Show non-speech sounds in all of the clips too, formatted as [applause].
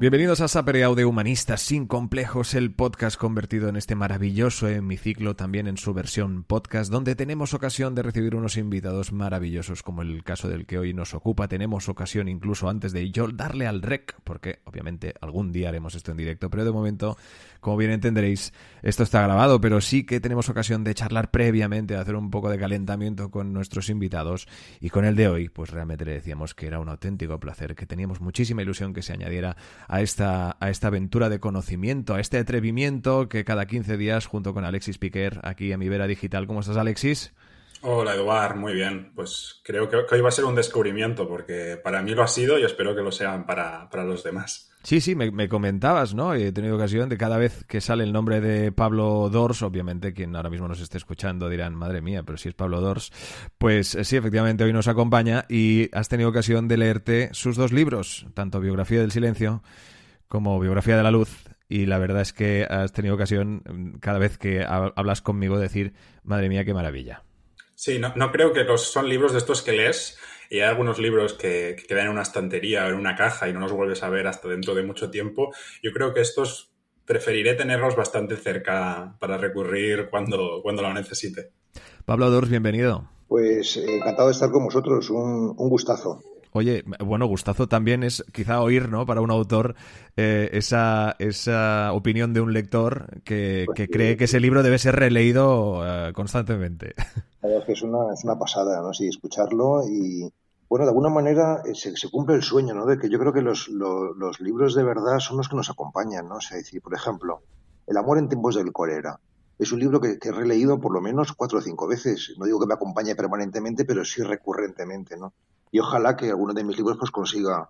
Bienvenidos a Sapereau de Humanistas sin complejos, el podcast convertido en este maravilloso hemiciclo, también en su versión podcast, donde tenemos ocasión de recibir unos invitados maravillosos, como el caso del que hoy nos ocupa. Tenemos ocasión incluso antes de yo darle al rec, porque obviamente algún día haremos esto en directo, pero de momento, como bien entenderéis, esto está grabado, pero sí que tenemos ocasión de charlar previamente, de hacer un poco de calentamiento con nuestros invitados. Y con el de hoy, pues realmente le decíamos que era un auténtico placer, que teníamos muchísima ilusión que se añadiera a esta, a esta aventura de conocimiento, a este atrevimiento que cada 15 días, junto con Alexis Piquer, aquí en mi Vera Digital. ¿Cómo estás, Alexis? Hola, Eduard, muy bien. Pues creo que, hoy va a ser un descubrimiento, porque para mí lo ha sido y espero que lo sean para, los demás. Sí, sí, me, comentabas, ¿no? He tenido ocasión de cada vez que sale el nombre de Pablo Dors, obviamente quien ahora mismo nos esté escuchando dirán, madre mía, pero si es Pablo Dors, pues eh, sí, efectivamente hoy nos acompaña y has tenido ocasión de leerte sus dos libros, tanto Biografía del Silencio como Biografía de la Luz. Y la verdad es que has tenido ocasión mm, cada vez que hablas conmigo decir, madre mía, qué maravilla. Sí, no, no creo que los, son libros de estos que lees y hay algunos libros que, quedan en una estantería o en una caja y no los vuelves a ver hasta dentro de mucho tiempo. Yo creo que estos preferiré tenerlos bastante cerca para recurrir cuando, cuando lo necesite. Pablo Dors, bienvenido. Pues eh, encantado de estar con vosotros, un, un gustazo. Oye, bueno, gustazo también es quizá oír, ¿no? Para un autor eh, esa, esa opinión de un lector que, pues cree que ese libro debe ser releído eh, constantemente. Es que es una, es una pasada, ¿no? Sí, escucharlo y, bueno, de alguna manera eh, se, cumple el sueño, ¿no? De que yo creo que los, los, libros de verdad son los que nos acompañan, ¿no? O sea, decir, por ejemplo, El amor en tiempos del cólera. Es un libro que, que, he releído por lo menos cuatro o cinco veces. No digo que me acompañe permanentemente, pero sí recurrentemente, ¿no? Y ojalá que alguno de mis libros pues consiga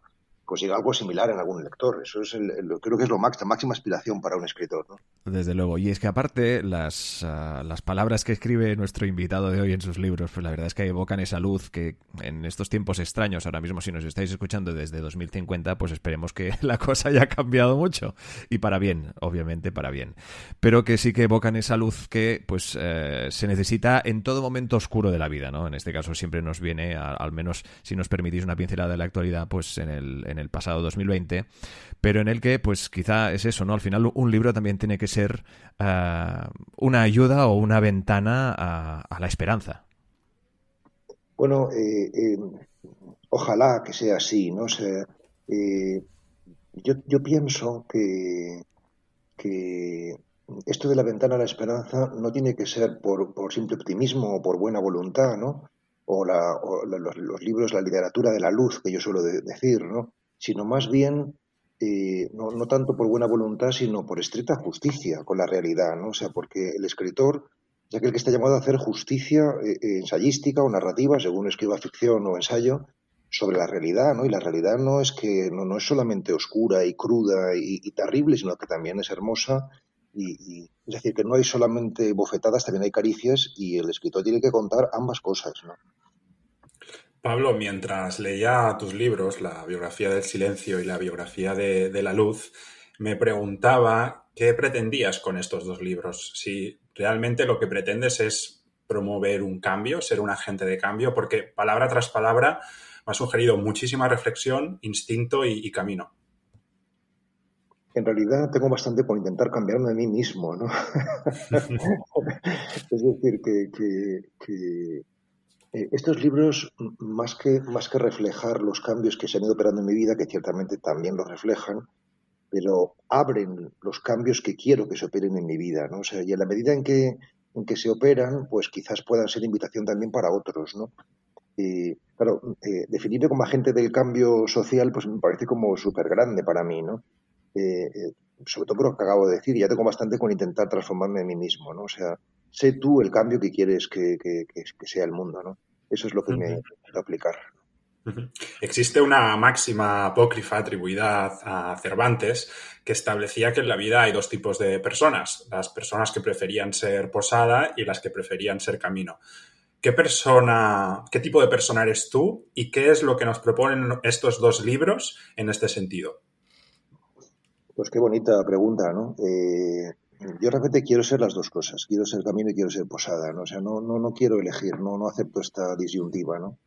consiga algo similar en algún lector. Eso es el, creo que es lo máximo, máxima aspiración para un escritor. Desde luego. Y es que aparte, las, ah, las palabras que escribe nuestro invitado de hoy en sus libros, pues la verdad es que evocan esa luz que en estos tiempos extraños, ahora mismo si nos estáis escuchando desde 2050, pues esperemos que [laughs] la cosa haya cambiado mucho. Y para bien, obviamente para bien. Pero que sí que evocan esa luz que pues eh, se necesita en todo momento oscuro de la vida, ¿no? En este caso siempre nos viene, al menos si nos permitís una pincelada de la actualidad, pues en el, el pasado 2020, pero en el que, pues quizá es eso, ¿no? Al final un libro también tiene que ser eh, una ayuda o una ventana a, la esperanza. Bueno, eh, eh, ojalá que sea así, ¿no? sé yo, yo, pienso que, esto de la ventana a la esperanza no tiene que ser por, simple optimismo o por buena voluntad, ¿no? O, la, los, libros, la literatura de la luz, que yo suelo decir, ¿no? Sino más bien eh, no, no, tanto por buena voluntad, sino por estricta justicia con la realidad, ¿no? O sea, porque el escritor es aquel que está llamado a hacer justicia eh, eh, ensayística o narrativa, según escriba ficción o ensayo, sobre la realidad, ¿no? Y la realidad no es que no, no es solamente oscura y cruda y, terrible, sino que también es hermosa y, y, es decir, que no hay solamente bofetadas, también hay caricias y el escritor tiene que contar ambas cosas, ¿no? Pablo, mientras leía tus libros, la biografía del silencio y la biografía de, la luz, me preguntaba qué pretendías con estos dos libros. Si realmente lo que pretendes es promover un cambio, ser un agente de cambio, porque palabra tras palabra me ha sugerido muchísima reflexión, instinto y, camino. En realidad tengo bastante por intentar cambiarme a mí mismo, ¿no? [laughs] [laughs] es decir, que eh, estos libros, más que, más que reflejar los cambios que se han ido operando en mi vida, que ciertamente también los reflejan, pero abren los cambios que quiero que se operen en mi vida, ¿no? O sea, y en la medida en que, en que se operan, pues quizás puedan ser invitación también para otros, ¿no? Claro, eh, definirme como agente del cambio social, pues me parece como súper grande para mí, ¿no? Eh, sobre todo por lo que acabo de decir, ya tengo bastante con intentar transformarme en mí mismo, ¿no? O sea, sé tú el cambio que quieres que, sea el mundo, ¿no? Eso es lo que me quiero aplicar. Existe una máxima apócrifa atribuida a Cervantes que establecía que en la vida hay dos tipos de personas, las personas que preferían ser posada y las que preferían ser camino. ¿Qué persona, qué tipo de persona eres tú y qué es lo que nos proponen estos dos libros en este sentido? Pues qué bonita pregunta, ¿no? Eh, yo realmente quiero ser las dos cosas. Quiero ser camino y quiero ser posada, ¿no? O sea, no, no, no quiero elegir, no, no acepto esta disyuntiva, ¿no?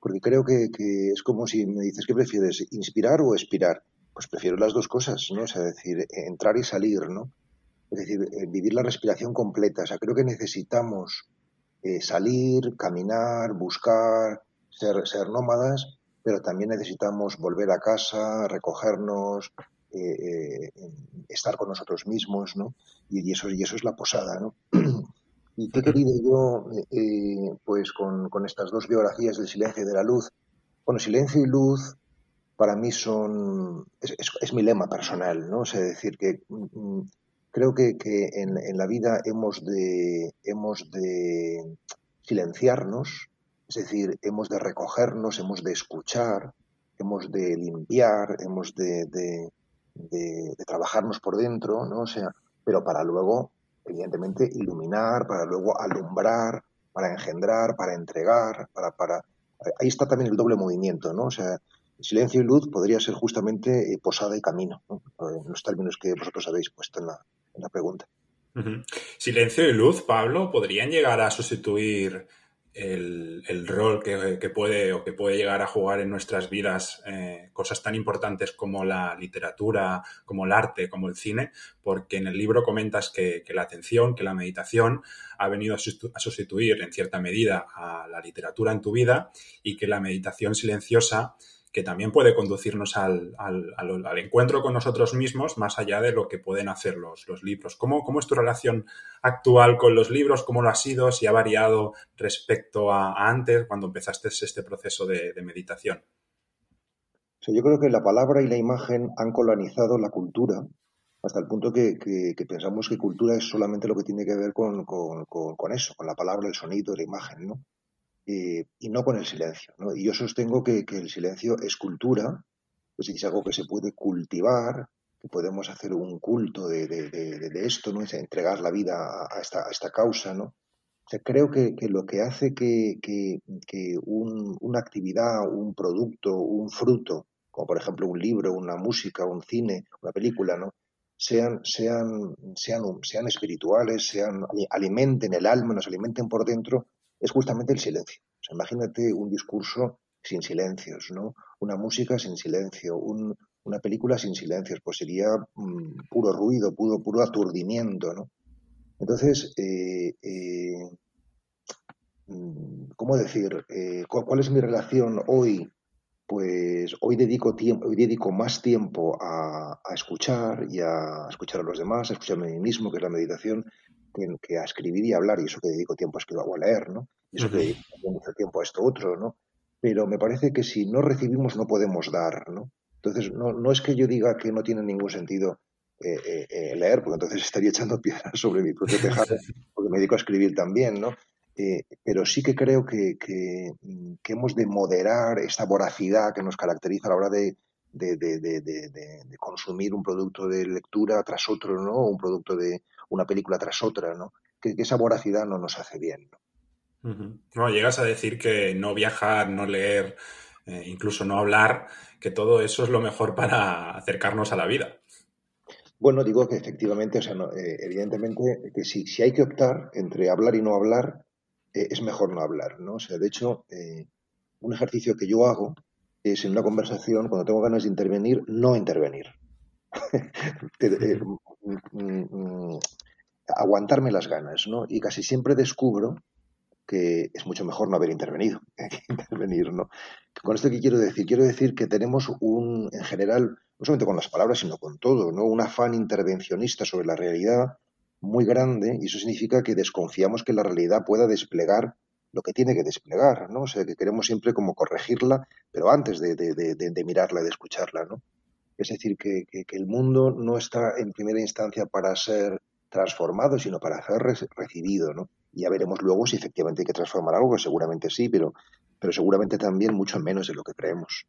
Porque creo que, que es como si me dices, ¿qué prefieres? ¿Inspirar o expirar? Pues prefiero las dos cosas, ¿no? O sea, decir, entrar y salir, ¿no? Es decir, eh, vivir la respiración completa. O sea, creo que necesitamos eh, salir, caminar, buscar, ser, ser nómadas, pero también necesitamos volver a casa, recogernos, eh, estar con nosotros mismos, ¿no? Y, eso, y eso es la posada, ¿no? [clears throat] ¿Y qué he querido yo, pues, con, estas dos biografías del silencio y de la luz? Bueno, silencio y luz para mí son, es, mi lema personal, ¿no? O sea, decir que mm, mm, creo que, en, la vida hemos de, hemos de silenciarnos, es decir, hemos de recogernos, hemos de escuchar, hemos de limpiar, hemos de, trabajarnos por dentro, ¿no? O sea, pero para luego, evidentemente, iluminar, para luego alumbrar, para engendrar, para entregar, para, para... Ahí está también el doble movimiento, ¿no? O sea, silencio y luz podría ser justamente eh, posada y camino, ¿no? en los términos que vosotros habéis puesto en la, la pregunta. Silencio y luz, Pablo, podrían llegar a sustituir el, rol que, puede o que puede llegar a jugar en nuestras vidas eh, cosas tan importantes como la literatura, como el arte, como el cine, porque en el libro comentas que, la atención, que la meditación ha venido a sustituir en cierta medida a la literatura en tu vida y que la meditación silenciosa que también puede conducirnos al, encuentro con nosotros mismos más allá de lo que pueden hacer los, los libros. ¿Cómo, ¿Cómo, es tu relación actual con los libros? ¿Cómo lo ha sido? ¿Si ha variado respecto a, antes, cuando empezaste este proceso de, meditación? yo creo que la palabra y la imagen han colonizado la cultura hasta el punto que, pensamos que cultura es solamente lo que tiene que ver con, con, eso, con la palabra, el sonido, la imagen, ¿no? Eh, y no con el silencio. ¿no? Y yo sostengo que, el silencio es cultura, es algo que se puede cultivar, que podemos hacer un culto de, esto, ¿no? Entregar la vida a, esta, causa, ¿no? creo que, lo que hace que, una actividad, un producto, un fruto, como por ejemplo un libro, una música, un cine, una película, ¿no? Sean, sean, sean, sean espirituales, sean, alimenten el alma, nos alimenten por dentro, es justamente el silencio. imagínate un discurso sin silencios, ¿no? Una música sin silencio, una película sin silencios, pues sería mm, puro ruido, puro, puro aturdimiento, ¿no? Entonces, eh, eh, mm, ¿cómo decir? Eh, ¿Cuál es mi relación hoy? Pues hoy dedico tiempo, hoy dedico más tiempo a, a, escuchar y a escuchar a los demás, a escucharme a mí mismo, que es la meditación, que, a escribir y hablar, y eso que dedico tiempo a escribir o a leer, ¿no? Y eso que dedico mucho tiempo a esto otro, ¿no? Pero me parece que si no recibimos no podemos dar, ¿no? Entonces, no, no es que yo diga que no tiene ningún sentido eh, eh, eh, leer, porque entonces [laughs] estaría echando piedras sobre mi propio tejado, [laughs] porque me dedico a escribir también, ¿no? pero sí que creo que, que, que, hemos de moderar esta voracidad que nos caracteriza a la hora de, de, de, consumir un producto de lectura tras otro, ¿no? Un producto de una película tras otra, ¿no? Que, esa voracidad no nos hace bien, ¿no? llegas a decir que no viajar, no leer, eh, incluso no hablar, que todo eso es lo mejor para acercarnos a la vida. Bueno, digo que efectivamente, o sea, eh, evidentemente, que si, si hay que optar entre hablar y no hablar, eh, es mejor no hablar, ¿no? O sea, de hecho, un ejercicio que yo hago es en una conversación, cuando tengo ganas de intervenir, no intervenir. [laughs] Eh, mm, mm, aguantarme las ganas, ¿no? Y casi siempre descubro que es mucho mejor no haber intervenido [laughs] que intervenir, ¿no? Con esto qué quiero decir? Quiero decir que tenemos un, en general, no solamente con las palabras, sino con todo, ¿no? Un afán intervencionista sobre la realidad muy grande y eso significa que desconfiamos que la realidad pueda desplegar lo que tiene que desplegar, ¿no? O sea, que queremos siempre como corregirla, pero antes de, de, de, de mirarla, de escucharla, ¿no? Es decir, que, el mundo no está en primera instancia para ser transformado, sino para ser recibido, ¿no? Y ya veremos luego si efectivamente hay que transformar algo, que seguramente sí, pero, pero seguramente también mucho menos de lo que creemos.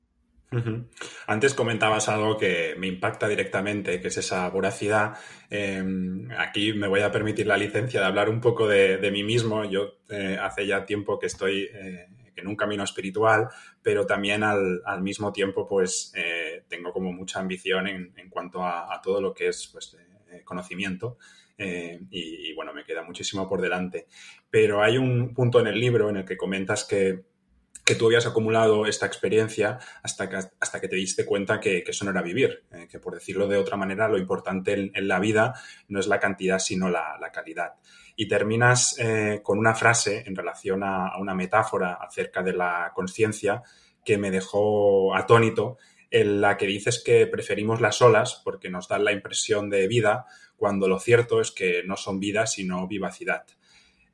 Antes comentabas algo que me impacta directamente, que es esa voracidad. Em, aquí me voy a permitir la licencia de hablar un poco de, mí mismo. Yo eh, hace ya tiempo que estoy eh, en un camino espiritual, pero también al, mismo tiempo pues eh, tengo como mucha ambición en, cuanto a, todo lo que es pues, conocimiento y, bueno, me queda muchísimo por delante. Pero hay un punto en el libro en el que comentas que, tú habías acumulado esta experiencia hasta que, hasta que te diste cuenta que, eso no era vivir, que por decirlo de otra manera, lo importante en, la vida no es la cantidad, sino la, calidad. Y terminas con una frase en relación a una metáfora acerca de la conciencia que me dejó atónito, en la que dices que preferimos las olas porque nos dan la impresión de vida, cuando lo cierto es que no son vida, sino vivacidad.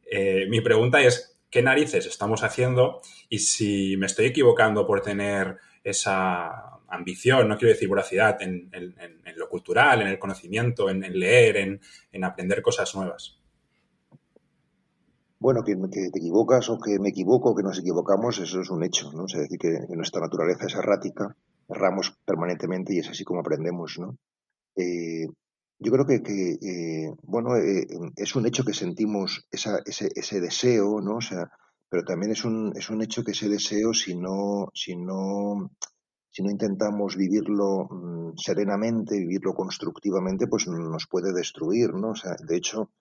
Eh, mi pregunta es, ¿qué narices estamos haciendo? Y si me estoy equivocando por tener esa ambición, no quiero decir voracidad, en, lo cultural, en el conocimiento, en, leer, en aprender cosas nuevas. Bueno, que, te equivocas o que me equivoco o que nos equivocamos, eso es un hecho, ¿no? es decir, que, nuestra naturaleza es errática, erramos permanentemente y es así como aprendemos, ¿no? Eh, yo creo que, eh, bueno, eh, es un hecho que sentimos esa, ese, ese, deseo, ¿no? O sea, pero también es un, es un hecho que ese deseo, si no, si no, si no intentamos vivirlo mm, serenamente, vivirlo constructivamente, pues nos puede destruir, ¿no? O sea, de hecho,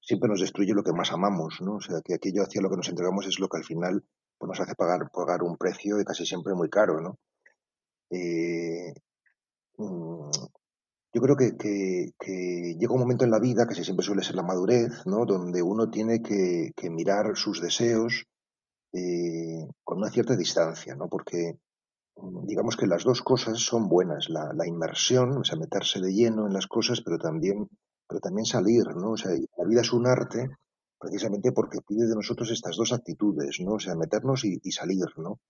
siempre nos destruye lo que más amamos, ¿no? O sea, que aquello hacia lo que nos entregamos es lo que al final pues, nos hace pagar, pagar un precio y casi siempre muy caro, ¿no? Eh, mm, yo creo que, llega un momento en la vida, que siempre suele ser la madurez, ¿no? Donde uno tiene que, mirar sus deseos eh, con una cierta distancia, ¿no? Porque mm, digamos que las dos cosas son buenas, la, inmersión, o sea, meterse de lleno en las cosas, pero también pero también salir, ¿no? O sea, la vida es un arte precisamente porque pide de nosotros estas dos actitudes, ¿no? O sea, meternos y, salir, ¿no?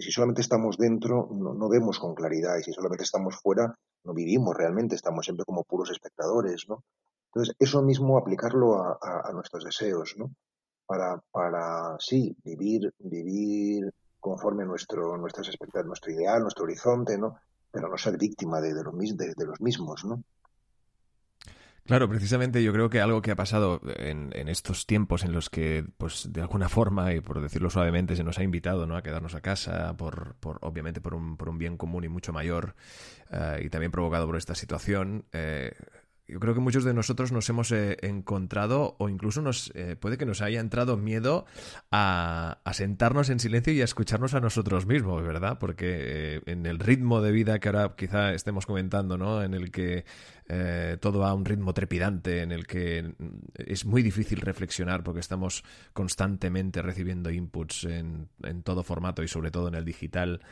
Si solamente estamos dentro, no, vemos con claridad, y si solamente estamos fuera, no vivimos realmente, estamos siempre como puros espectadores, ¿no? Entonces, eso mismo aplicarlo a, nuestros deseos, ¿no? Para, para, sí, vivir, vivir conforme a nuestro, nuestras expectativas, nuestro ideal, nuestro horizonte, ¿no? Pero no ser víctima de, de, de los mismos, ¿no? Claro, precisamente yo creo que algo que ha pasado en, estos tiempos en los que, pues, de alguna forma, y por decirlo suavemente, se nos ha invitado ¿no? a quedarnos a casa, por, por obviamente por un, por un bien común y mucho mayor, eh, y también provocado por esta situación, eh, yo creo que muchos de nosotros nos hemos eh, encontrado o incluso nos eh, puede que nos haya entrado miedo a, sentarnos en silencio y a escucharnos a nosotros mismos, ¿verdad? Porque eh, en el ritmo de vida que ahora quizá estemos comentando, ¿no? En el que todo va a un ritmo trepidante, en el que es muy difícil reflexionar porque estamos constantemente recibiendo inputs en, en todo formato y sobre todo en el digital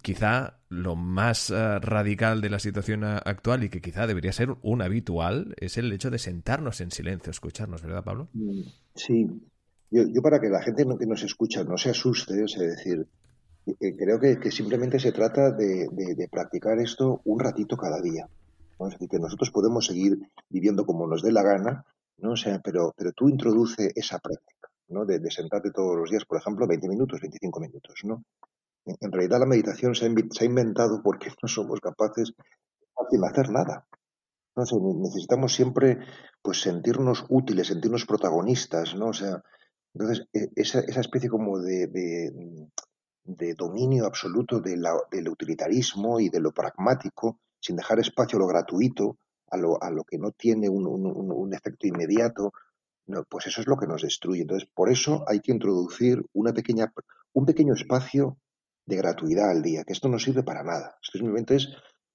quizá lo más eh, radical de la situación actual y que quizá debería ser un habitual es el hecho de sentarnos en silencio, escucharnos, ¿verdad, Pablo? Sí. Yo, para que la gente que nos escucha no se asuste, es decir, eh, creo que, simplemente se trata de, practicar esto un ratito cada día. Es decir, que nosotros podemos seguir viviendo como nos dé la gana, ¿no? O sea, pero, pero tú introduce esa práctica, ¿no? De, de sentarte todos los días, por ejemplo, 20 minutos, 25 minutos, ¿no? En realidad la meditación se ha, inventado porque no somos capaces de hacer nada. necesitamos siempre pues sentirnos útiles, sentirnos protagonistas, ¿no? O sea, entonces e, esa, especie como de, de, dominio absoluto del utilitarismo y de lo pragmático, sin dejar espacio a lo gratuito, a lo, a lo que no tiene un, un efecto inmediato, no, pues eso es lo que nos destruye. Entonces, por eso hay que introducir una pequeña, un pequeño espacio de gratuidad al día, que esto no sirve para nada. simplemente es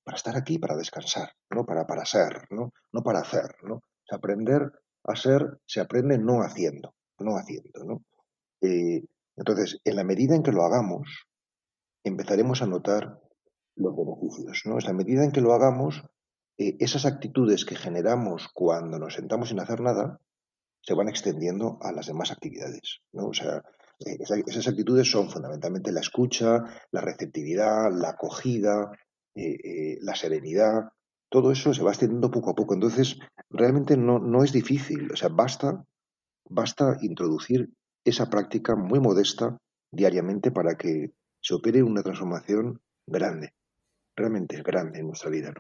para estar aquí, para descansar, ¿no? Para, para ser, ¿no? No para hacer, ¿no? aprender a ser se aprende no haciendo, no haciendo, ¿no? Eh, entonces, en la medida en que lo hagamos, empezaremos a notar los beneficios, ¿no? En la medida en que lo hagamos, eh, esas actitudes que generamos cuando nos sentamos sin hacer nada se van extendiendo a las demás actividades, ¿no? O sea, eh, esas actitudes son fundamentalmente la escucha, la receptividad, la acogida, eh, eh, la serenidad. Todo eso se va extendiendo poco a poco. Entonces, realmente no, no es difícil. O sea, basta, basta introducir esa práctica muy modesta diariamente para que se opere una transformación grande, realmente grande en nuestra vida.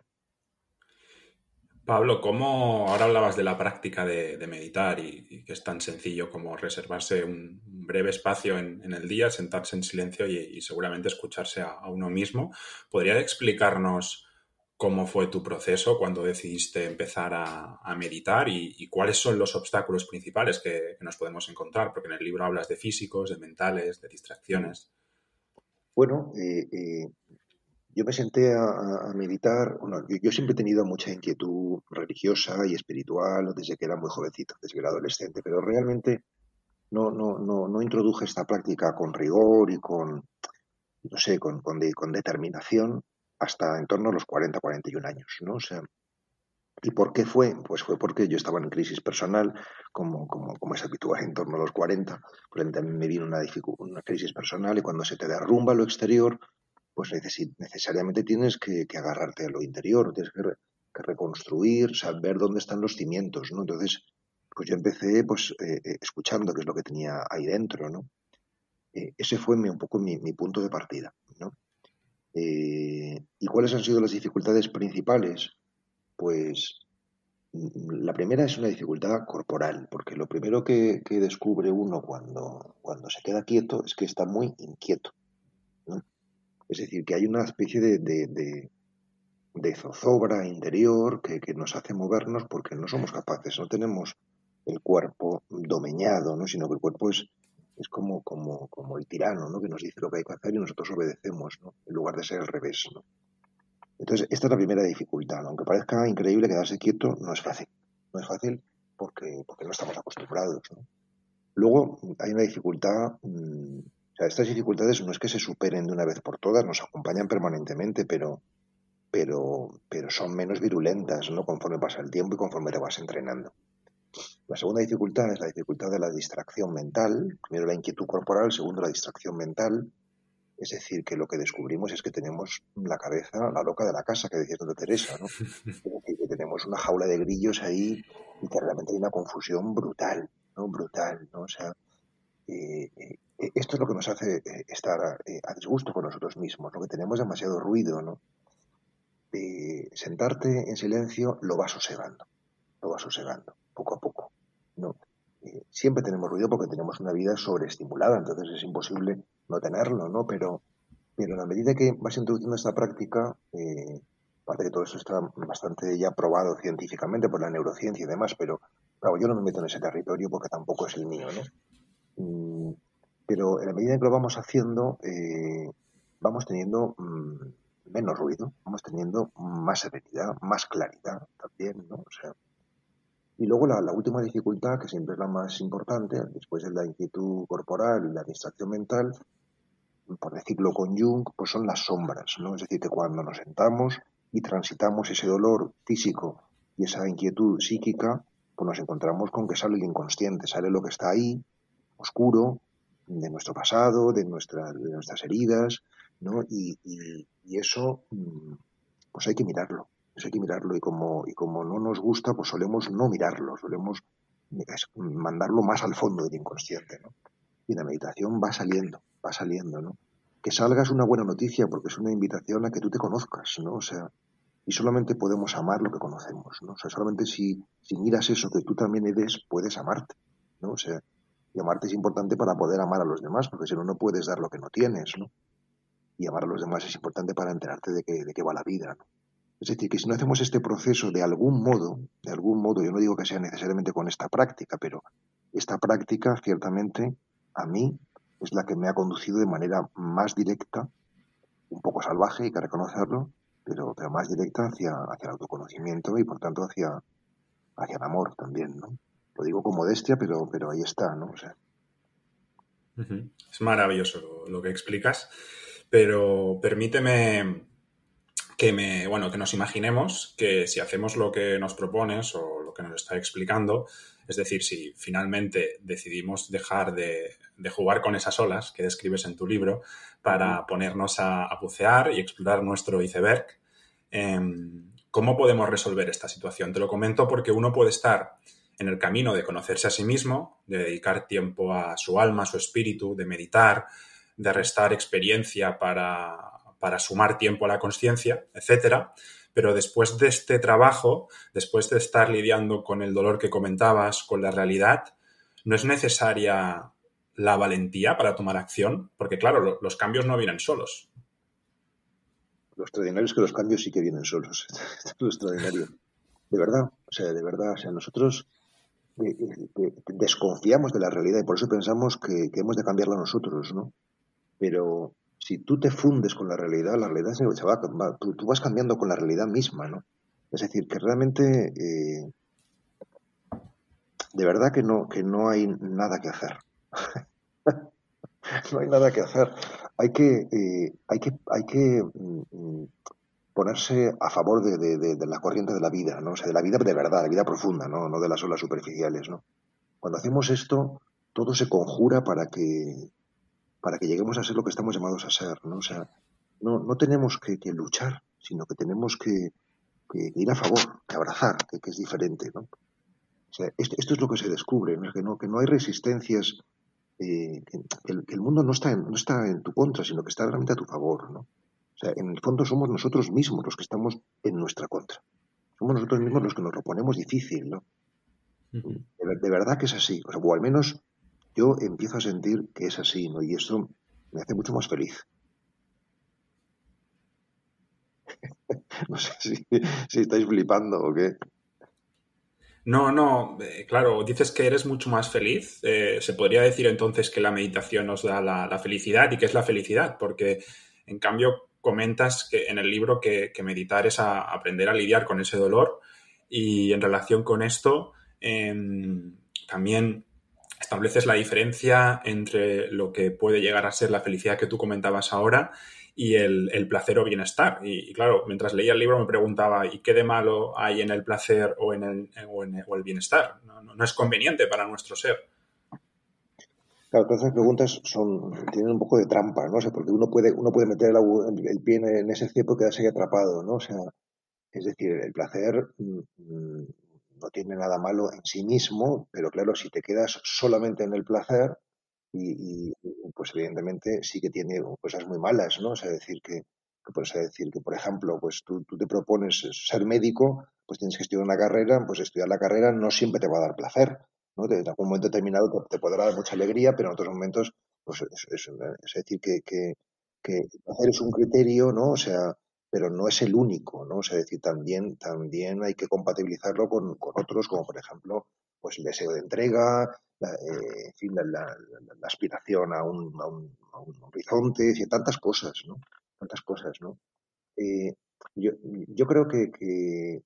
Pablo, ¿cómo ahora hablabas de la práctica de, meditar y, que es tan sencillo como reservarse un breve espacio en, el día, sentarse en silencio y, seguramente escucharse a, uno mismo? ¿Podría explicarnos cómo fue tu proceso cuando decidiste empezar a, meditar y, cuáles son los obstáculos principales que, nos podemos encontrar, porque en el libro hablas de físicos, de mentales, de distracciones. Bueno, eh, eh, yo me senté a, meditar, bueno, yo, siempre he tenido mucha inquietud religiosa y espiritual desde que era muy jovencito, desde que era adolescente, pero realmente no, no, no, no introduje esta práctica con rigor y con, no sé, con, con, con determinación hasta en torno a los 40, 41 años, ¿no? O sea, ¿y por qué fue? Pues fue porque yo estaba en crisis personal, como, como, como es habitual en torno a los 40, por también me vino una, una crisis personal y cuando se te derrumba lo exterior, pues necesariamente tienes que, agarrarte a lo interior, tienes que, reconstruir, saber dónde están los cimientos, ¿no? Entonces, pues yo empecé pues eh, eh, escuchando qué es lo que tenía ahí dentro, ¿no? Eh, ese fue un poco mi, mi punto de partida, ¿no? Eh, ¿Y cuáles han sido las dificultades principales? Pues mm, la primera es una dificultad corporal, porque lo primero que, descubre uno cuando, cuando, se queda quieto es que está muy inquieto. Es decir, que hay una especie de, de, zozobra interior que, que, nos hace movernos porque no somos capaces, no tenemos el cuerpo domeñado, ¿no? sino que el cuerpo es, es como, como, como el tirano, ¿no? Que nos dice lo que hay que hacer y nosotros obedecemos, ¿no? En lugar de ser al revés, ¿no? Entonces, esta es la primera dificultad. Aunque parezca increíble quedarse quieto, no es fácil. No es fácil porque, porque no estamos acostumbrados, ¿no? Luego, hay una dificultad... Mm, sea, estas dificultades no es que se superen de una vez por todas, nos acompañan permanentemente, pero, pero, pero son menos virulentas, ¿no? Conforme pasa el tiempo y conforme te vas entrenando. La segunda dificultad es la dificultad de la distracción mental. Primero la inquietud corporal, segundo la distracción mental. Es decir, que lo que descubrimos es que tenemos la cabeza, la loca de la casa, que decía Santa Teresa, ¿no? [laughs] Es decir, que tenemos una jaula de grillos ahí y que realmente hay una confusión brutal, ¿no? Brutal, ¿no? O sea, eh, eh, esto es lo que nos hace eh, estar a, disgusto con nosotros mismos, lo que tenemos demasiado ruido, ¿no? sentarte en silencio lo va sosegando, lo va sosegando, poco a poco. ¿no? Eh, siempre tenemos ruido porque tenemos una vida sobreestimulada, entonces es imposible no tenerlo, ¿no? Pero, pero a la medida que vas introduciendo esta práctica, eh, aparte que todo esto está bastante ya probado científicamente por la neurociencia y demás, pero claro, yo no me meto en ese territorio porque tampoco es el mío, ¿no? Mm, pero en la medida que lo vamos haciendo, eh, vamos teniendo mm, menos ruido, vamos teniendo más serenidad, más claridad también, ¿no? O sea, y luego la, última dificultad, que siempre es la más importante, después de la inquietud corporal y la distracción mental, por decirlo con Jung, pues son las sombras, ¿no? Es decir, que cuando nos sentamos y transitamos ese dolor físico y esa inquietud psíquica, pues nos encontramos con que sale el inconsciente, sale lo que está ahí, oscuro, de nuestro pasado, de, nuestra, de nuestras heridas, ¿no? Y, eso, mm, pues hay que mirarlo pues hay que mirarlo y como, y como no nos gusta, pues solemos no mirarlo, solemos mandarlo más al fondo del inconsciente, ¿no? Y la meditación va saliendo, va saliendo, ¿no? Que salga es una buena noticia porque es una invitación a que tú te conozcas, ¿no? O sea, y solamente podemos amar lo que conocemos, ¿no? O sea, solamente si, si miras eso que tú también eres, puedes amarte, ¿no? O sea, y amarte es importante para poder amar a los demás, porque si no, no puedes dar lo que no tienes, ¿no? Y amar a los demás es importante para enterarte de, que, de qué va la vida, ¿no? Es decir, que si no hacemos este proceso de algún modo, de algún modo, yo no digo que sea necesariamente con esta práctica, pero esta práctica ciertamente a mí es la que me ha conducido de manera más directa, un poco salvaje, hay que reconocerlo, pero, pero más directa hacia, hacia el autoconocimiento y por tanto hacia, hacia el amor también, ¿no? Lo digo con modestia, pero, pero ahí está, ¿no? Es maravilloso lo que explicas, pero permíteme que, me, bueno, que nos imaginemos que si hacemos lo que nos propones o lo que nos está explicando, es decir, si finalmente decidimos dejar de, jugar con esas olas que describes en tu libro para ponernos a, bucear y explorar nuestro iceberg, em, ¿cómo podemos resolver esta situación? Te lo comento porque uno puede estar en el camino de conocerse a sí mismo, de dedicar tiempo a su alma, a su espíritu, de meditar, de restar experiencia para para sumar tiempo a la conciencia, etcétera. Pero después de este trabajo, después de estar lidiando con el dolor que comentabas, con la realidad, no es necesaria la valentía para tomar acción, porque claro, los cambios no vienen solos. lo extraordinario es que los cambios sí que vienen solos. [laughs] Lo extraordinario. De verdad, o sea, de verdad, o sea, nosotros desconfiamos de la realidad y por eso pensamos que, hemos de cambiarla nosotros, ¿no? Pero si tú te fundes con la realidad, la realidad se, va, tú, vas cambiando con la realidad misma, ¿no? Es decir, que realmente eh, de verdad que no, que no hay nada que hacer. [laughs] no hay nada que hacer. Hay que, eh, hay que, hay que mm, mm, ponerse a favor de, la corriente de la vida, ¿no? O sea, de la vida de verdad, la vida profunda, ¿no? No de las olas superficiales, ¿no? Cuando hacemos esto, todo se conjura para que, para que lleguemos a ser lo que estamos llamados a ser, ¿no? O sea, no, tenemos que, luchar, sino que tenemos que, ir a favor, que abrazar, que, es diferente, ¿no? O sea, esto, es lo que se descubre. Que, no, que no hay resistencias eh, que, el, mundo no está, en, no está en tu contra, sino que está realmente a tu favor, ¿no? O sea, en el fondo somos nosotros mismos los que estamos en nuestra contra. Somos nosotros mismos los que nos lo ponemos difícil, ¿no? de, verdad que es así. O, sea, o al menos yo empiezo a sentir que es así, ¿no? Y eso me hace mucho más feliz. [laughs] no sé si, si estáis flipando o qué. No, no, eh, claro, dices que eres mucho más feliz. Eh, se podría decir entonces que la meditación nos da la, felicidad y que es la felicidad, porque en cambio comentas que en el libro que, meditar es aprender a lidiar con ese dolor y en relación con esto em, también estableces la diferencia entre lo que puede llegar a ser la felicidad que tú comentabas ahora y el, placer o bienestar. Y, claro, mientras leía el libro me preguntaba, ¿y qué de malo hay en el placer o en el, o en el, bienestar? No, es conveniente para nuestro ser. Claro, todas esas preguntas son, tienen un poco de trampa, ¿no? O porque uno puede, uno puede meter el, pie en ese cepo y quedarse ahí atrapado, ¿no? O sea, es decir, el placer mm, mm, no tiene nada malo en sí mismo, pero claro, si te quedas solamente en el placer, y, pues evidentemente sí que tiene cosas muy malas, ¿no? O sea, decir que, pues, decir que, por ejemplo, pues tú, tú, te propones ser médico, pues tienes que estudiar una carrera, pues estudiar la carrera no siempre te va a dar placer, ¿no? En algún momento determinado te, podrá dar mucha alegría, pero en otros momentos, pues es, decir que, que, placer es un criterio, ¿no? O sea, pero no es el único, ¿no? O sea, decir, también, también hay que compatibilizarlo con, con otros, como por ejemplo, pues el deseo de entrega, la, eh, fin, la, aspiración a un, a un, horizonte, y tantas cosas, ¿no? Tantas cosas, ¿no? Eh, yo, yo, creo que, que,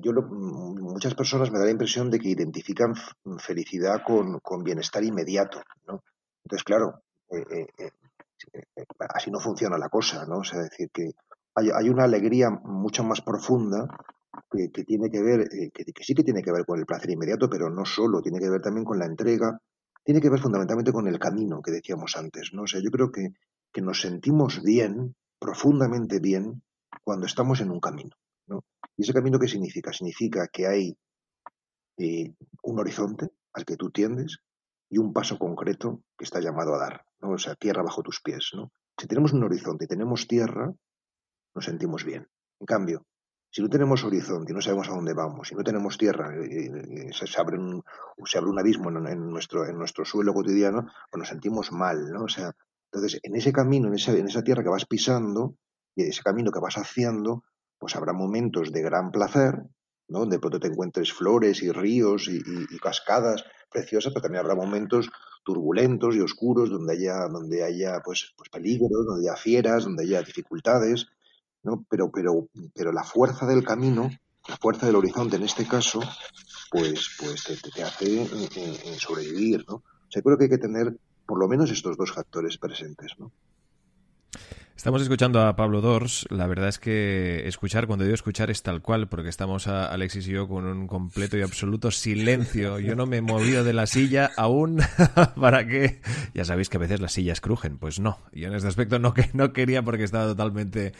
yo muchas personas me da la impresión de que identifican felicidad con, con bienestar inmediato, ¿no? Entonces, claro, eh, así no funciona la cosa, ¿no? O sea, decir que hay, una alegría mucho más profunda que, tiene que ver, eh, que, sí que tiene que ver con el placer inmediato, pero no solo, tiene que ver también con la entrega, tiene que ver fundamentalmente con el camino que decíamos antes, ¿no? O sea, yo creo que, que nos sentimos bien, profundamente bien, cuando estamos en un camino, ¿no? ¿Y ese camino qué significa? Significa que hay eh, un horizonte al que tú tiendes y un paso concreto que está llamado a dar, ¿no? O sea, tierra bajo tus pies, ¿no? Si tenemos un horizonte y tenemos tierra, nos sentimos bien. En cambio, si no tenemos horizonte y no sabemos a dónde vamos, si no tenemos tierra, y, se, abre un, se abre un abismo en, nuestro, en nuestro suelo cotidiano, pues nos sentimos mal, ¿no? O sea, entonces, en ese camino, en esa, en esa tierra que vas pisando, y ese camino que vas haciendo, pues habrá momentos de gran placer, ¿no? Donde pronto te encuentres flores y ríos y, cascadas preciosas, pero también habrá momentos turbulentos y oscuros donde haya, donde haya pues, pues peligros, donde haya fieras, donde haya dificultades, ¿no? Pero, pero, pero la fuerza del camino, la fuerza del horizonte en este caso, pues, pues te, hace eh, eh, sobrevivir, ¿no? O sea, creo que hay que tener por lo menos estos dos factores presentes, ¿no? Estamos escuchando a Pablo Dors. La verdad es que escuchar, cuando digo escuchar, es tal cual, porque estamos a Alexis y yo con un completo y absoluto silencio. Yo no me he movido de la silla aún [laughs] para que. Ya sabéis que a veces las sillas crujen. Pues no. Yo en este aspecto no, que, no quería porque estaba totalmente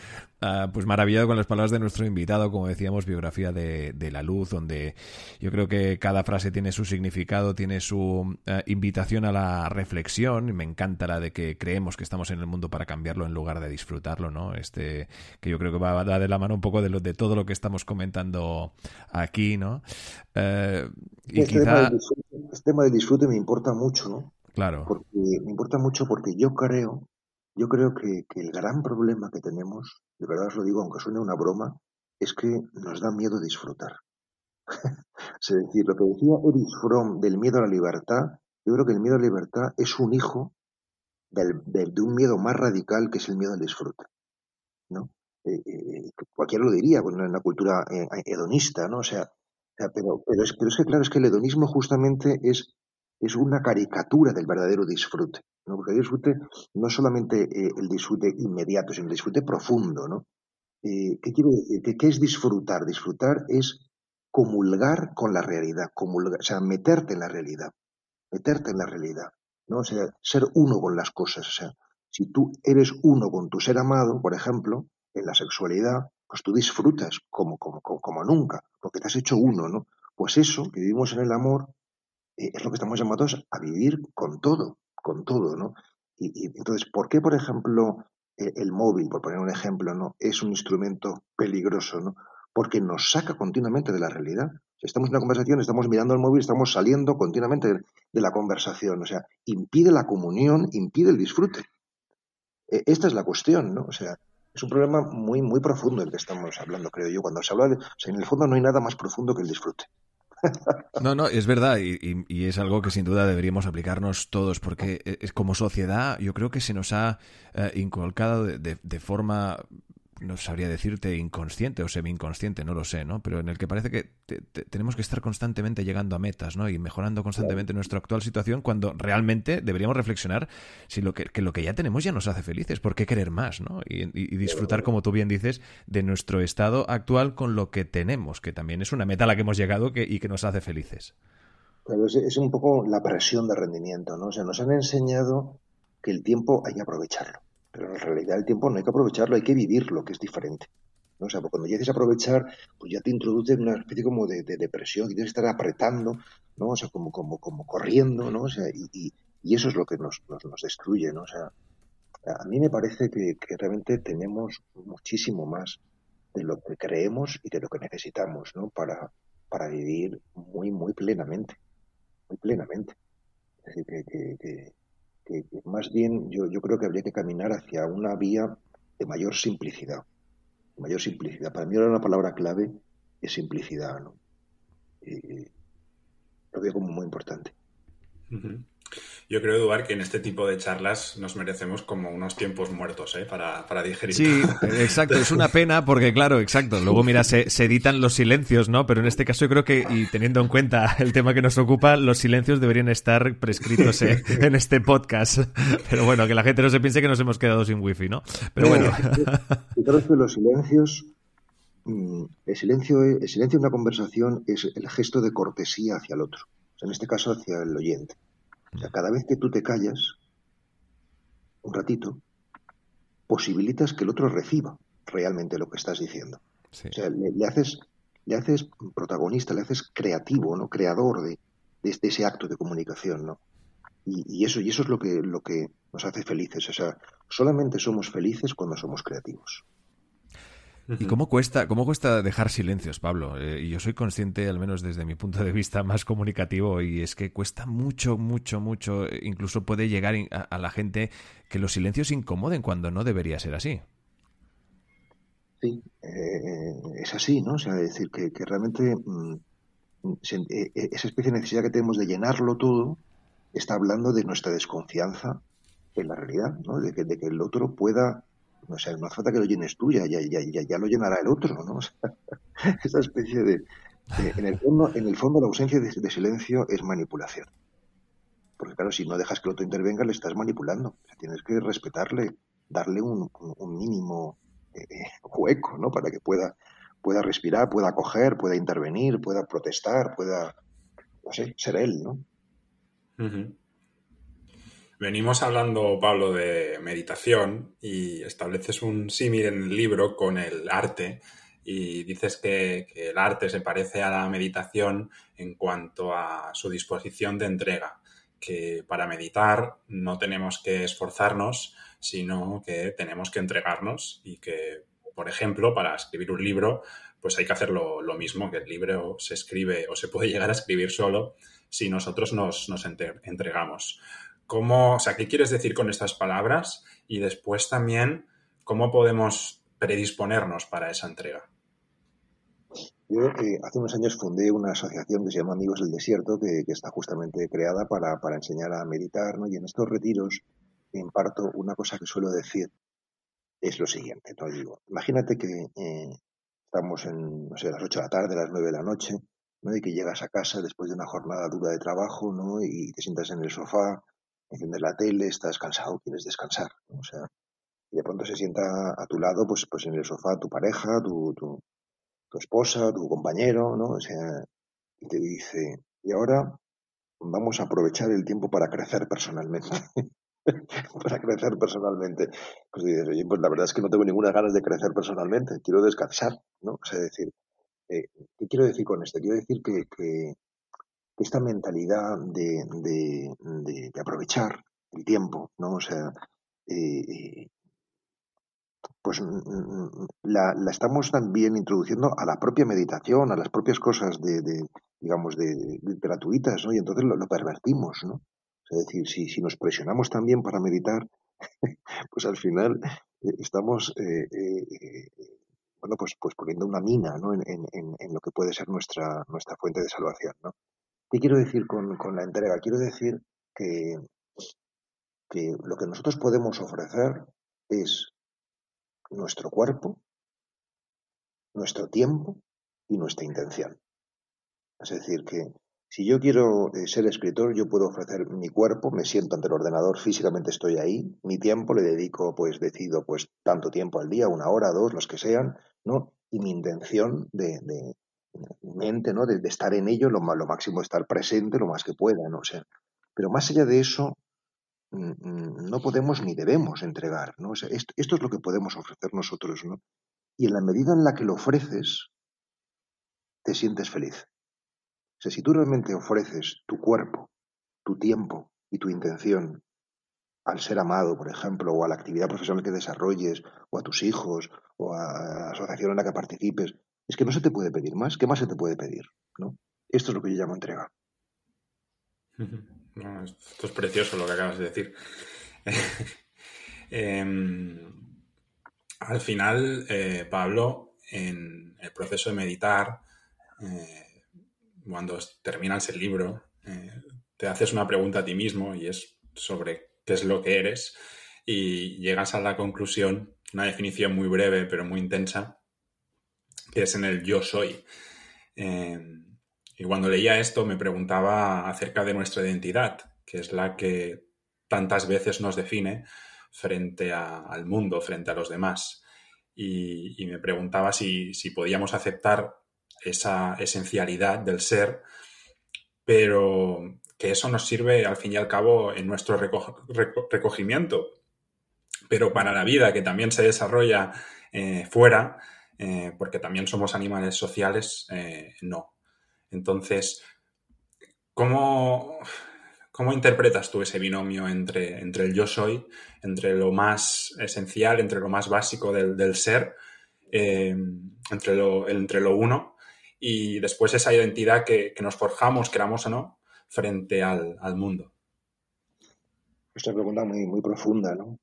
uh, pues maravillado con las palabras de nuestro invitado, como decíamos, biografía de, la luz, donde yo creo que cada frase tiene su significado, tiene su ah, invitación a la reflexión. Me encanta la de que creemos que estamos en el mundo para cambiarlo en lugar de disfrutarlo, ¿no? Este, que yo creo que va a dar de la mano un poco de, lo, de todo lo que estamos comentando aquí, ¿no? Eh, y este, tema este, tema del disfrute me importa mucho, ¿no? Claro. Porque me importa mucho porque yo creo, yo creo que, el gran problema que tenemos, de verdad os lo digo, aunque suene una broma, es que nos da miedo disfrutar. [laughs] es decir, lo que decía Erich Fromm del miedo a la libertad, yo creo que el miedo a la libertad es un hijo de un miedo más radical que es el miedo al disfrute. ¿no? Eh, eh, cualquiera lo diría, bueno, en la cultura eh, hedonista, ¿no? O sea, pero, es, pero es que, claro, es que el hedonismo justamente es, es una caricatura del verdadero disfrute, ¿no? Porque el disfrute no solamente el disfrute inmediato, sino el disfrute profundo, ¿no? ¿qué, quiero decir? ¿Qué, es disfrutar? Disfrutar es comulgar con la realidad, comulgar, o sea, meterte en la realidad, meterte en la realidad, ¿no? O sea, ser uno con las cosas, o sea, si tú eres uno con tu ser amado, por ejemplo, en la sexualidad, pues tú disfrutas como, como, como, nunca, porque te has hecho uno, ¿no? Pues eso, que vivimos en el amor, eh, es lo que estamos llamados a vivir con todo, con todo, ¿no? Y, entonces, ¿por qué, por ejemplo, e, el móvil, por poner un ejemplo, ¿no? Es un instrumento peligroso, ¿no? Porque nos saca continuamente de la realidad. Estamos en una conversación, estamos mirando el móvil, estamos saliendo continuamente de la conversación. O sea, impide la comunión, impide el disfrute. E, esta es la cuestión, ¿no? O sea, es un problema muy, muy profundo el que estamos hablando, creo yo. Cuando se habla de. O sea, en el fondo no hay nada más profundo que el disfrute. [laughs] No, no, es verdad y, es algo que sin duda deberíamos aplicarnos todos porque e, es, como sociedad yo creo que se nos ha eh, inculcado de, forma no sabría decirte inconsciente o semi-inconsciente, no lo sé, ¿no? Pero en el que parece que tenemos que estar constantemente llegando a metas, ¿no? Y mejorando constantemente nuestra actual situación cuando realmente deberíamos reflexionar si lo que, lo que ya tenemos ya nos hace felices, ¿por qué querer más, ¿no? Y, disfrutar, como tú bien dices, de nuestro estado actual con lo que tenemos, que también es una meta a la que hemos llegado que, y que nos hace felices. Pero es, es un poco la presión de rendimiento, ¿no? O sea, nos han enseñado que el tiempo hay que aprovecharlo pero en realidad el tiempo no hay que aprovecharlo, hay que vivirlo, que es diferente. ¿no? O sea, cuando ya dices aprovechar, pues ya te introduce en una especie como de, depresión, y tienes que estar apretando, ¿no? O sea, como, como, como corriendo, ¿no? O sea, y, y, eso es lo que nos, nos, nos, destruye, ¿no? O sea, a mí me parece que, que, realmente tenemos muchísimo más de lo que creemos y de lo que necesitamos, ¿no? Para, para vivir muy, muy plenamente, muy plenamente. Es decir, que, que, más bien yo, yo creo que habría que caminar hacia una vía de mayor simplicidad. mayor simplicidad. Para mí ahora una palabra clave es simplicidad. ¿no? lo veo como muy importante. Yo creo, Eduard, que en este tipo de charlas nos merecemos como unos tiempos muertos ¿eh? para, para digerir. Sí, exacto. Es una pena porque, claro, exacto. Luego, mira, se, editan los silencios, ¿no? Pero en este caso yo creo que, y teniendo en cuenta el tema que nos ocupa, los silencios deberían estar prescritos ¿eh? [laughs] en este podcast. Pero bueno, que la gente no se piense que nos hemos quedado sin wifi, ¿no? Pero bueno. Yo creo que los silencios mm, el silencio, el silencio en una conversación es el gesto de cortesía hacia el otro, en este caso hacia el oyente. O sea, cada vez que tú te callas un ratito, posibilitas que el otro reciba realmente lo que estás diciendo. O sea, le, haces, le haces protagonista, le haces creativo, ¿no? Creador de, de, ese acto de comunicación, ¿no? Y, eso, y eso es lo que, lo que nos hace felices. O sea, solamente somos felices cuando somos creativos. ¿Y cómo cuesta, cómo cuesta dejar silencios, Pablo? Eh, yo soy consciente, al menos desde mi punto de vista [laughs] más comunicativo, y es que cuesta mucho, mucho, mucho. Eh, incluso puede llegar a, la gente que los silencios incomoden cuando no debería ser así. Sí, eh, es así, ¿no? O sea, decir que, realmente mm, esa especie de necesidad que tenemos de llenarlo todo está hablando de nuestra desconfianza en la realidad, ¿no? De que, de que el otro pueda o sea, no hace falta que lo llenes tú, ya, ya, ya, ya lo llenará el otro, ¿no? [laughs] esa especie de, en, el fondo, en el fondo la ausencia de, silencio es manipulación. Porque claro, si no dejas que el otro intervenga, le estás manipulando. O sea, tienes que respetarle, darle un, mínimo eh, hueco, ¿no? Para que pueda, pueda respirar, pueda coger, pueda intervenir, pueda protestar, pueda, no sé, ser él, ¿no? Venimos hablando, Pablo, de meditación y estableces un símil en el libro con el arte y dices que, el arte se parece a la meditación en cuanto a su disposición de entrega, que para meditar no tenemos que esforzarnos, sino que tenemos que entregarnos y que, por ejemplo, para escribir un libro, pues hay que hacerlo lo mismo, que el libro se escribe o se puede [laughs] llegar a escribir solo si nosotros nos, nos entregamos. ¿Cómo, o sea, qué quieres decir con estas palabras? Y después también, ¿cómo podemos predisponernos para esa entrega? Yo eh, hace unos años fundé una asociación que se llama Amigos del Desierto, que, está justamente creada para, enseñar a meditar, ¿no? Y en estos retiros imparto una cosa que suelo decir, es lo siguiente, ¿no? Digo, imagínate que eh, estamos en, no sé, las 8 de la tarde, las 9 de la noche, ¿no? Y que llegas a casa después de una jornada dura de trabajo, ¿no? Y te sientas en el sofá, enciendes la tele, estás cansado, quieres descansar, O sea, y de pronto se sienta a tu lado, pues, pues en el sofá tu pareja, tu, tu, tu esposa, tu compañero, ¿no? O sea, y te dice, y ahora vamos a aprovechar el tiempo para crecer personalmente. [laughs] para crecer personalmente. Pues dices, oye, pues la verdad es que no tengo ninguna ganas de crecer personalmente, quiero descansar, ¿no? O sea, decir, eh, ¿qué quiero decir con esto? Quiero decir que, que, esta mentalidad de, de, aprovechar el tiempo, ¿no? O sea, eh, eh pues mm, mm, la, estamos también introduciendo a la propia meditación, a las propias cosas de, de digamos, de, gratuitas, ¿no? Y entonces lo, pervertimos, ¿no? Es decir, si, si nos presionamos también para meditar, [laughs] pues al final eh, estamos, bueno, pues, pues poniendo una mina, ¿no? En, en, en, lo que puede ser nuestra, nuestra fuente de salvación, ¿no? ¿Qué quiero decir con, la entrega? Quiero decir que, lo que nosotros podemos ofrecer es nuestro cuerpo, nuestro tiempo y nuestra intención. Es decir, que si yo quiero eh, ser escritor, yo puedo ofrecer mi cuerpo, me siento ante el ordenador, físicamente estoy ahí, mi tiempo le dedico, pues decido, pues tanto tiempo al día, una hora, dos, los que sean, ¿no? Y mi intención de mente, ¿no? De, estar en ello, lo, lo máximo, estar presente lo más que pueda, ¿no? O pero más allá de eso, no podemos ni debemos entregar, ¿no? esto, es lo que podemos ofrecer nosotros, ¿no? Y en la medida en la que lo ofreces, te sientes feliz. O si tú realmente ofreces tu cuerpo, tu tiempo y tu intención al ser amado, por ejemplo, o a la actividad profesional que desarrolles, o a tus hijos, o a la asociación en la que participes, es que no se te puede pedir más. ¿Qué más se te puede pedir? ¿no? Esto es lo que yo llamo entrega esto es precioso lo que acabas de decir. [laughs] Em, al final, eh, Pablo, en el proceso de meditar, eh, cuando terminas el libro, eh, te haces una pregunta a ti mismo y es sobre qué es lo que eres y llegas a la conclusión, una definición muy breve pero muy intensa, que es en el yo soy. Em, y cuando leía esto me preguntaba acerca de nuestra identidad, que es la que tantas veces nos define frente al mundo, frente a los demás. Y, me preguntaba si, podíamos aceptar esa esencialidad del ser, pero que eso nos sirve al fin y al cabo en nuestro recogimiento. Pero para la vida, que también se desarrolla eh, fuera, eh, porque también somos animales sociales, eh, no. Entonces, ¿cómo, ¿cómo interpretas tú ese binomio entre, entre el yo soy, entre lo más esencial, entre lo más básico del, ser, eh, entre, lo, entre lo uno, y después esa identidad que, nos forjamos, queramos o no, frente al, mundo? Esta pregunta muy, muy profunda, ¿no?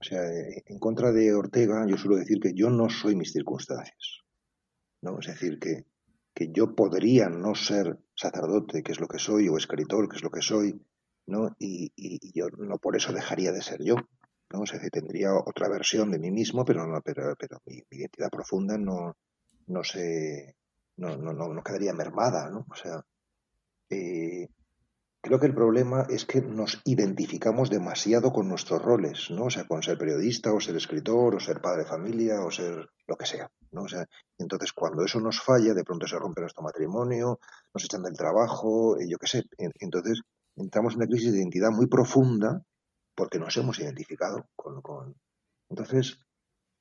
O sea, en contra de Ortega, yo suelo decir que yo no soy mis circunstancias. ¿no? Es decir, que que yo podría no ser sacerdote, que es lo que soy, o escritor, que es lo que soy, ¿no? Y, yo no por eso dejaría de ser yo, ¿no? O sea, tendría otra versión de mí mismo, pero no, pero, pero mi, identidad profunda no, no se, no, no, no, quedaría mermada, ¿no? O sea, eh, Creo que el problema es que nos identificamos demasiado con nuestros roles, ¿no? O sea, con ser periodista, o ser escritor, o ser padre de familia, o ser lo que sea, ¿no? O sea, entonces cuando eso nos falla, de pronto se rompe nuestro matrimonio, nos echan del trabajo, eh, yo qué sé. Entonces entramos en una crisis de identidad muy profunda porque nos hemos identificado con... Entonces,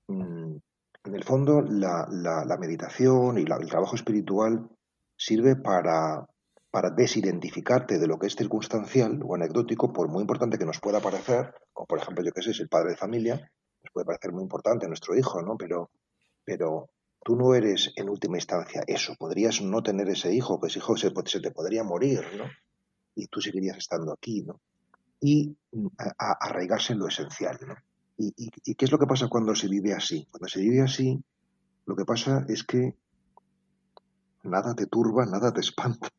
mm, en el fondo, la, la, meditación y el trabajo espiritual sirve para, para desidentificarte de lo que es circunstancial o anecdótico, por muy importante que nos pueda parecer, como por ejemplo, yo que sé, es el padre de familia, nos puede parecer muy importante nuestro hijo, ¿no? Pero, pero tú no eres en última instancia eso. Podrías no tener ese hijo, que ese hijo se, se te podría morir, ¿no? Y tú seguirías estando aquí, ¿no? y arraigarse en lo esencial. ¿no? ¿Y, qué es lo que pasa cuando se vive así? Cuando se vive así, lo que pasa es que nada te turba, nada te espanta.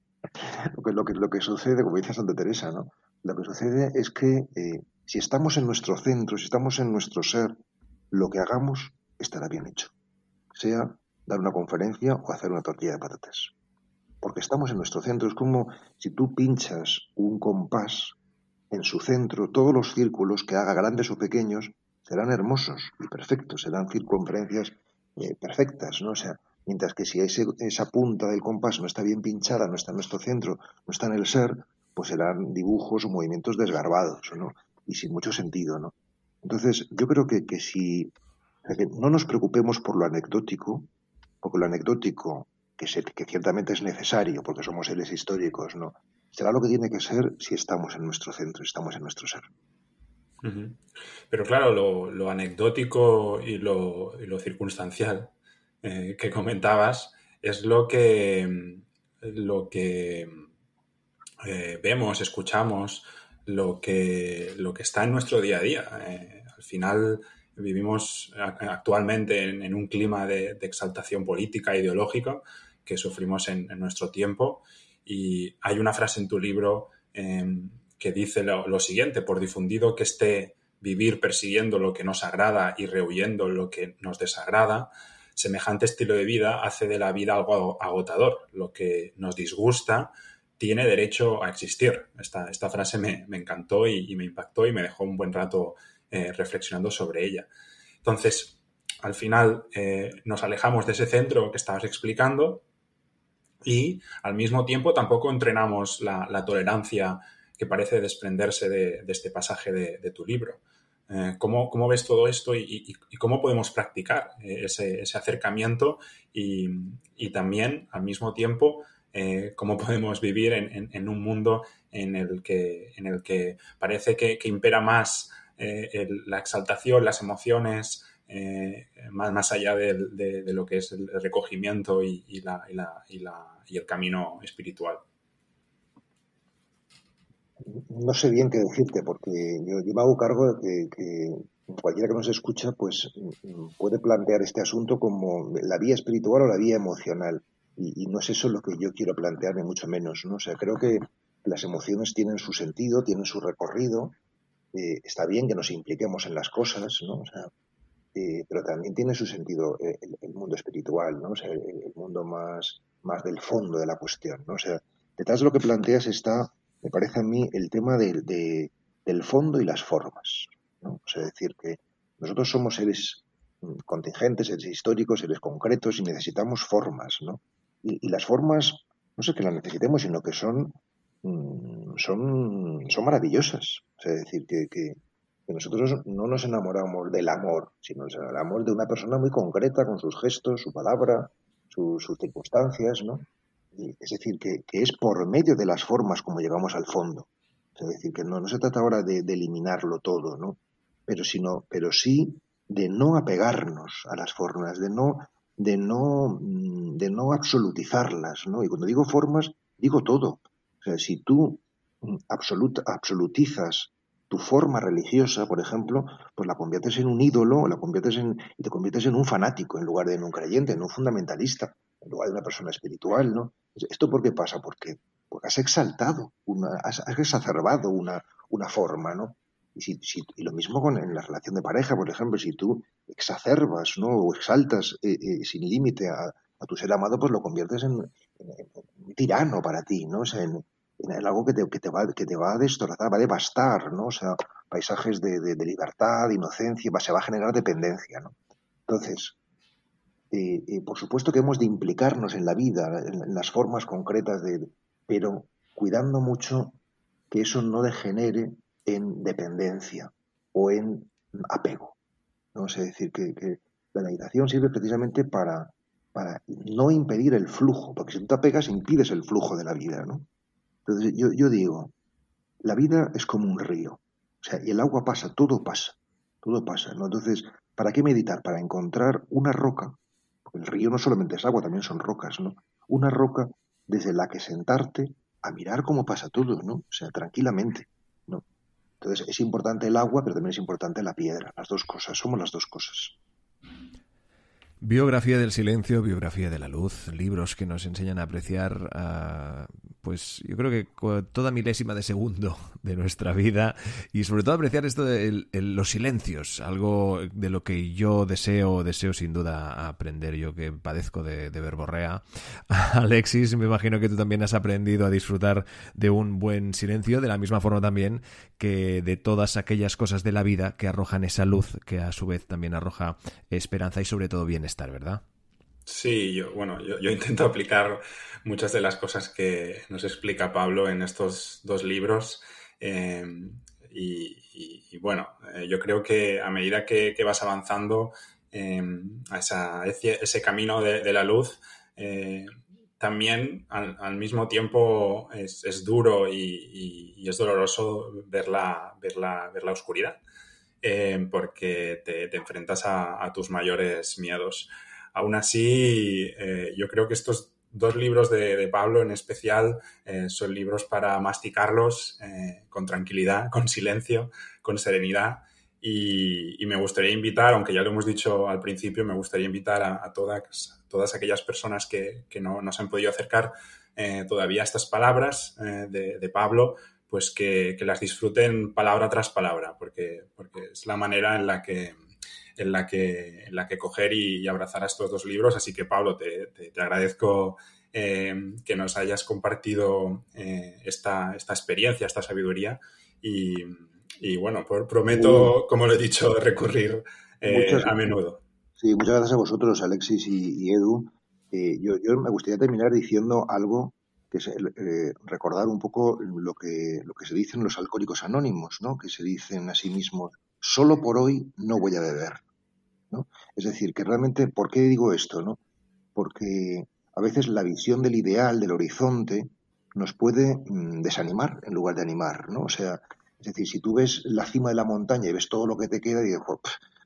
Lo, que, lo, que, lo que sucede, como dice Santa Teresa, ¿no? lo que sucede es que eh, si estamos en nuestro centro, si estamos en nuestro ser, lo que hagamos estará bien hecho. Sea dar una conferencia o hacer una tortilla de patatas. Porque estamos en nuestro centro. Es como si tú pinchas un compás en su centro, todos los círculos que haga grandes o pequeños serán hermosos y perfectos, serán circunferencias eh, perfectas, ¿no? O sea, mientras que si esa punta del compás no está bien pinchada, no está en nuestro centro, no está en el ser, pues serán dibujos o movimientos desgarbados, ¿no? Y sin mucho sentido, ¿no? Entonces, yo creo que, que si no nos preocupemos por lo anecdótico, porque lo anecdótico, que, que ciertamente es necesario, porque somos seres históricos, ¿no? será lo que tiene que ser si estamos en nuestro centro, si estamos en nuestro ser. Pero claro, lo, anecdótico y lo, circunstancial eh, que comentabas es lo que, lo que eh, vemos, escuchamos, lo que, lo que está en nuestro día a día. Eh, al final vivimos actualmente en, un clima de, exaltación política, ideológica, que sufrimos en nuestro tiempo y hay una frase en tu libro em, que dice lo, siguiente, por difundido que esté vivir persiguiendo lo que nos agrada y rehuyendo lo que nos desagrada, semejante estilo de vida hace de la vida algo agotador. Lo que nos disgusta tiene derecho a existir. Esta, esta frase me, encantó y, me impactó y me dejó un buen rato eh, reflexionando sobre ella. Entonces, al final eh, nos alejamos de ese centro que estabas explicando y al mismo tiempo tampoco entrenamos la, tolerancia que parece desprenderse de, este pasaje de, tu libro. Eh, ¿cómo, ves todo esto y, cómo podemos practicar eh, ese, acercamiento y, también al mismo tiempo eh, cómo podemos vivir en, un mundo en el que, en el que parece que, impera más la exaltación, las emociones, más, más, allá de, lo que es el recogimiento y, el camino espiritual. No sé bien qué decirte, porque yo, me hago cargo de que, cualquiera que nos escucha pues puede plantear este asunto como la vía espiritual o la vía emocional. Y, no es eso lo que yo quiero plantear, ni mucho menos. ¿no? O sea, creo que las emociones tienen su sentido, tienen su recorrido. Eh, está bien que nos impliquemos en las cosas, ¿no? O sea, eh, pero también tiene su sentido eh, el, mundo espiritual, ¿no? O sea, el, mundo más, más del fondo de la cuestión, ¿no? O sea, detrás de lo que planteas está, me parece a mí, el tema de, del fondo y las formas, ¿no? O decir que nosotros somos seres mm, contingentes, seres históricos, seres concretos y necesitamos formas, ¿no? Y, las formas, no sé que las necesitemos, sino que son, mm, son, son maravillosas. O sea, decir que, que nosotros no nos enamoramos del amor, sino nos enamoramos de una persona muy concreta, con sus gestos, su palabra, sus circunstancias, ¿no? Es decir, que, es por medio de las formas como llegamos al fondo. Es decir, que no, se trata ahora de, eliminarlo todo, ¿no? Pero, sino, pero sí de no apegarnos a las formas, de no, de no, mm, de no absolutizarlas, ¿no? Y cuando digo formas, digo todo. O sea, si tú mm, absolutizas tu forma religiosa, por ejemplo, pues la conviertes en un ídolo, la conviertes en, y te conviertes en un fanático en lugar de en un creyente, en un fundamentalista, en lugar de una persona espiritual, ¿no? ¿Esto por qué pasa? Porque, porque has exaltado, una, has, exacerbado una, una forma, ¿no? Y, si, lo mismo con en la relación de pareja, por ejemplo, si tú exacerbas, ¿no? O exaltas eh, eh, sin límite a, tu ser amado, pues lo conviertes en, un tirano para ti, ¿no? O sea, en, en algo que te, que te, va, que te va a destrozar, va a devastar, ¿no? O sea, paisajes de, de, libertad, inocencia, se va a generar dependencia, ¿no? Entonces, eh, eh, por supuesto que hemos de implicarnos en la vida, en, las formas concretas de, pero cuidando mucho que eso no degenere en dependencia o en apego. ¿no? Es decir, que, la meditación sirve precisamente para, para no impedir el flujo, porque si tú te apegas impides el flujo de la vida, ¿no? Entonces yo, digo, la vida es como un río. O sea, y el agua pasa, todo pasa, todo pasa, ¿no? Entonces, ¿para qué meditar? Para encontrar una roca, el río no solamente es agua, también son rocas, ¿no? Una roca desde la que sentarte a mirar cómo pasa todo, ¿no? O sea, tranquilamente, ¿no? Entonces es importante el agua, pero también es importante la piedra, las dos cosas, somos las dos cosas. Biografía del silencio, biografía de la luz, libros que nos enseñan a apreciar, ah, pues yo creo que toda milésima de segundo de nuestra vida y sobre todo apreciar esto de los silencios, algo de lo que yo deseo, deseo sin duda aprender, yo que padezco de, de verborrea. [laughs] Alexis, me imagino que tú también has aprendido a disfrutar de un buen silencio, de la misma forma también que de todas aquellas cosas de la vida que arrojan esa luz, que a su vez también arroja esperanza y sobre todo bienestar estar, ¿verdad? Sí, yo, bueno, yo, intento aplicar muchas de las cosas que nos explica Pablo en estos dos libros. Eh, y, bueno, eh, yo creo que a medida que, vas avanzando eh, a ese, camino de, la luz, también al, mismo tiempo es, duro y, es doloroso ver la, ver la, ver la oscuridad. Eh, porque te, enfrentas a, tus mayores miedos. Aún así, eh, yo creo que estos dos libros de, Pablo en especial eh, son libros para masticarlos con tranquilidad, [laughs] con silencio, con serenidad. Y, me gustaría invitar, aunque ya lo hemos dicho al principio, me gustaría invitar a, todas, todas aquellas personas que, no nos han podido acercar todavía a estas palabras de Pablo, pues que, las disfruten palabra tras palabra, porque, porque es la manera en la que, en la que, en la que coger y, abrazar a estos dos libros. Así que, Pablo, te, agradezco eh, que nos hayas compartido eh, esta, esta, experiencia, esta sabiduría. Y, bueno, prometo, como lo he dicho, recurrir eh, a menudo. Sí, muchas gracias a vosotros, Alexis y, Edu. yo, yo me gustaría terminar diciendo algo que es eh, recordar un poco lo que, lo que se dicen los alcohólicos anónimos, ¿no? que se dicen a sí mismos, solo por hoy no voy a beber. ¿no? Es decir, que realmente, ¿por qué digo esto? No? Porque a veces la visión del ideal, del horizonte, nos puede mm, desanimar en lugar de animar. ¿no? O sea, es decir, si tú ves la cima de la montaña y ves todo lo que te queda, y dices,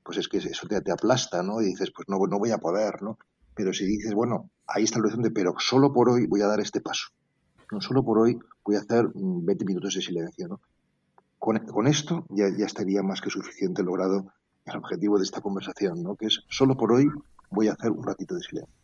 pues es que eso te, te aplasta, ¿no? Y dices, pues no, no voy a poder, ¿no? Pero si dices, bueno, ahí está el horizonte, pero solo por hoy voy a dar este paso. No solo por hoy voy a hacer 20 minutos de silencio. ¿no? Con, esto ya, ya, estaría más que suficiente logrado el objetivo de esta conversación, ¿no? que es solo por hoy voy a hacer un ratito de silencio.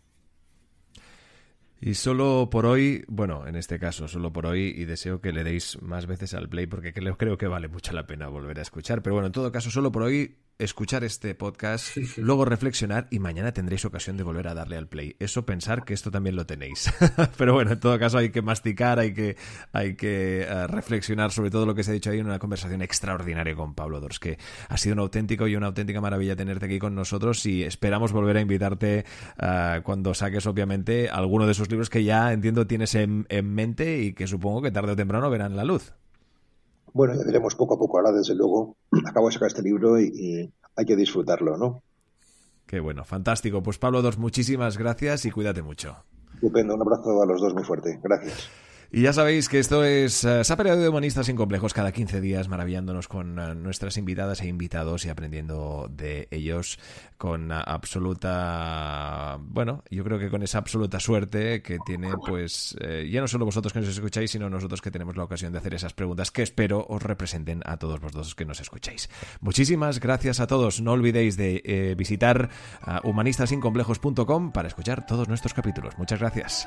Y solo por hoy, bueno, en este caso, solo por hoy, y deseo que le deis más veces al play porque creo, creo que vale mucho la pena volver a escuchar. Pero bueno, en todo caso, solo por hoy escuchar este podcast, luego reflexionar y mañana tendréis ocasión de volver a darle al play. Eso pensar que esto también lo tenéis. [laughs] Pero bueno, en todo caso hay que masticar, hay que, hay que uh, reflexionar sobre todo lo que se ha dicho ahí en una conversación extraordinaria con Pablo Dors, que ha sido un auténtico y una auténtica maravilla tenerte aquí con nosotros y esperamos volver a invitarte uh, cuando saques obviamente alguno de esos libros que ya entiendo tienes en, en mente y que supongo que tarde o temprano verán la luz. Bueno, ya veremos poco a poco. Ahora, desde luego, [clears throat] acabo de sacar este libro y, hay que disfrutarlo, ¿no? Qué bueno, fantástico. Pues Pablo Dos, muchísimas gracias y cuídate mucho. Estupendo, un abrazo a los dos muy fuerte. Gracias. Y ya sabéis que esto es uh, de Humanistas sin Complejos cada 15 días, maravillándonos con uh, nuestras invitadas e invitados y aprendiendo de ellos con uh, absoluta, bueno, yo creo que con esa absoluta suerte que tiene, pues, eh, ya no solo vosotros que nos escucháis, sino nosotros que tenemos la ocasión de hacer esas preguntas que espero os representen a todos vosotros que nos escucháis. Muchísimas gracias a todos. No olvidéis de eh, visitar humanistasincomplejos.com para escuchar todos nuestros capítulos. Muchas gracias.